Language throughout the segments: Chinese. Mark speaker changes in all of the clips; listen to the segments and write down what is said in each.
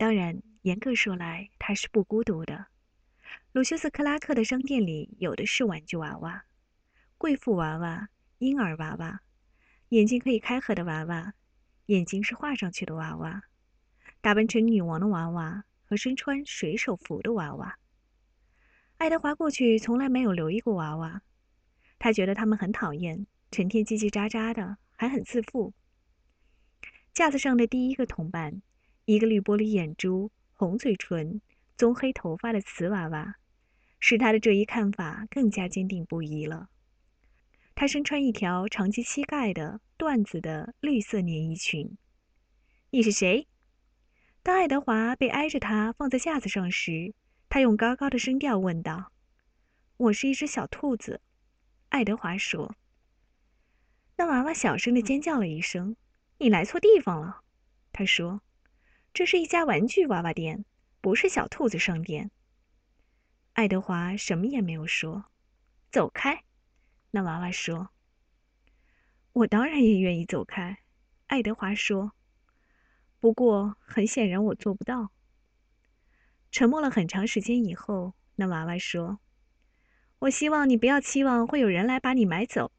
Speaker 1: 当然，严格说来，他是不孤独的。鲁修斯·克拉克的商店里有的是玩具娃娃，贵妇娃娃、婴儿娃娃，眼睛可以开合的娃娃，眼睛是画上去的娃娃，打扮成女王的娃娃和身穿水手服的娃娃。爱德华过去从来没有留意过娃娃，他觉得他们很讨厌，成天叽叽喳喳的，还很自负。架子上的第一个同伴。一个绿玻璃眼珠、红嘴唇、棕黑头发的瓷娃娃，使他的这一看法更加坚定不移了。他身穿一条长及膝盖的缎子的绿色连衣裙。你是谁？当爱德华被挨着他放在架子上时，他用高高的声调问道：“我是一只小兔子。”爱德华说。那娃娃小声的尖叫了一声：“你来错地方了。”他说。这是一家玩具娃娃店，不是小兔子商店。爱德华什么也没有说。走开，那娃娃说。我当然也愿意走开，爱德华说。不过很显然我做不到。沉默了很长时间以后，那娃娃说：“我希望你不要期望会有人来把你买走。”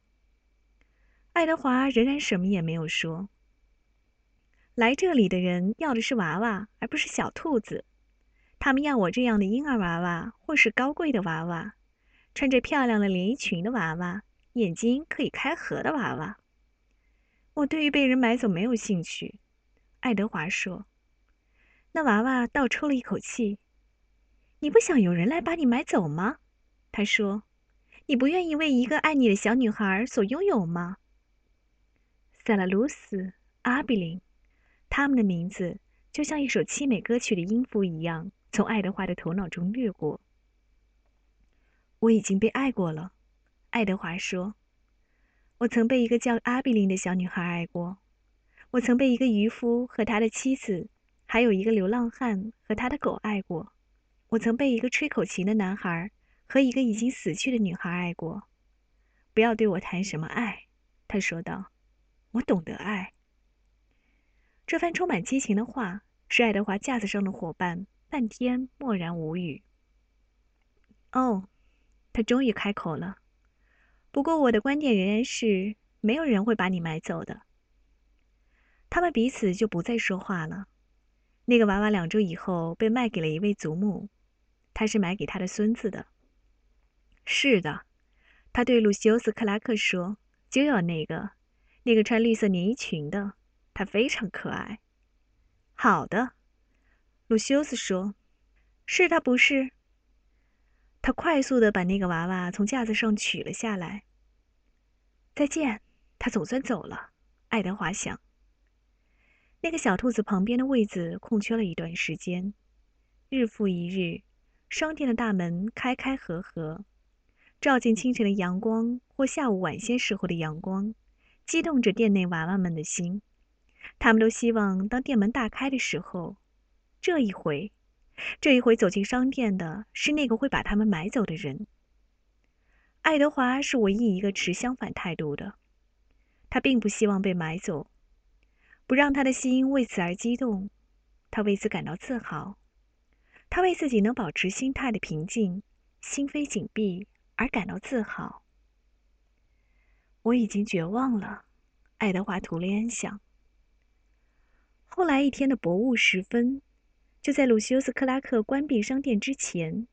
Speaker 1: 爱德华仍然什么也没有说。来这里的人要的是娃娃，而不是小兔子。他们要我这样的婴儿娃娃，或是高贵的娃娃，穿着漂亮的连衣裙的娃娃，眼睛可以开合的娃娃。我对于被人买走没有兴趣，爱德华说。那娃娃倒抽了一口气。你不想有人来把你买走吗？他说。你不愿意为一个爱你的小女孩所拥有吗？塞拉鲁斯，阿比林。他们的名字就像一首凄美歌曲的音符一样，从爱德华的头脑中掠过。我已经被爱过了，爱德华说。我曾被一个叫阿比琳的小女孩爱过。我曾被一个渔夫和他的妻子，还有一个流浪汉和他的狗爱过。我曾被一个吹口琴的男孩和一个已经死去的女孩爱过。不要对我谈什么爱，他说道。我懂得爱。这番充满激情的话，使爱德华架子上的伙伴半天默然无语。哦，他终于开口了。不过我的观点仍然是，没有人会把你买走的。他们彼此就不再说话了。那个娃娃两周以后被卖给了一位祖母，他是买给他的孙子的。是的，他对路西欧斯·克拉克说：“就要那个，那个穿绿色连衣裙的。”他非常可爱。好的，鲁修斯说：“是他不是？”他快速的把那个娃娃从架子上取了下来。再见，他总算走了。爱德华想。那个小兔子旁边的位子空缺了一段时间。日复一日，商店的大门开开合合，照进清晨的阳光或下午晚些时候的阳光，激动着店内娃娃们的心。他们都希望，当店门大开的时候，这一回，这一回走进商店的是那个会把他们买走的人。爱德华是唯一一个持相反态度的，他并不希望被买走，不让他的心为此而激动，他为此感到自豪，他为自己能保持心态的平静、心扉紧闭而感到自豪。我已经绝望了，爱德华·图雷恩想。后来一天的薄雾时分，就在鲁西欧斯·克拉克关闭商店之前，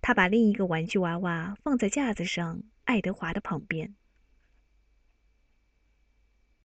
Speaker 1: 他把另一个玩具娃娃放在架子上，爱德华的旁边。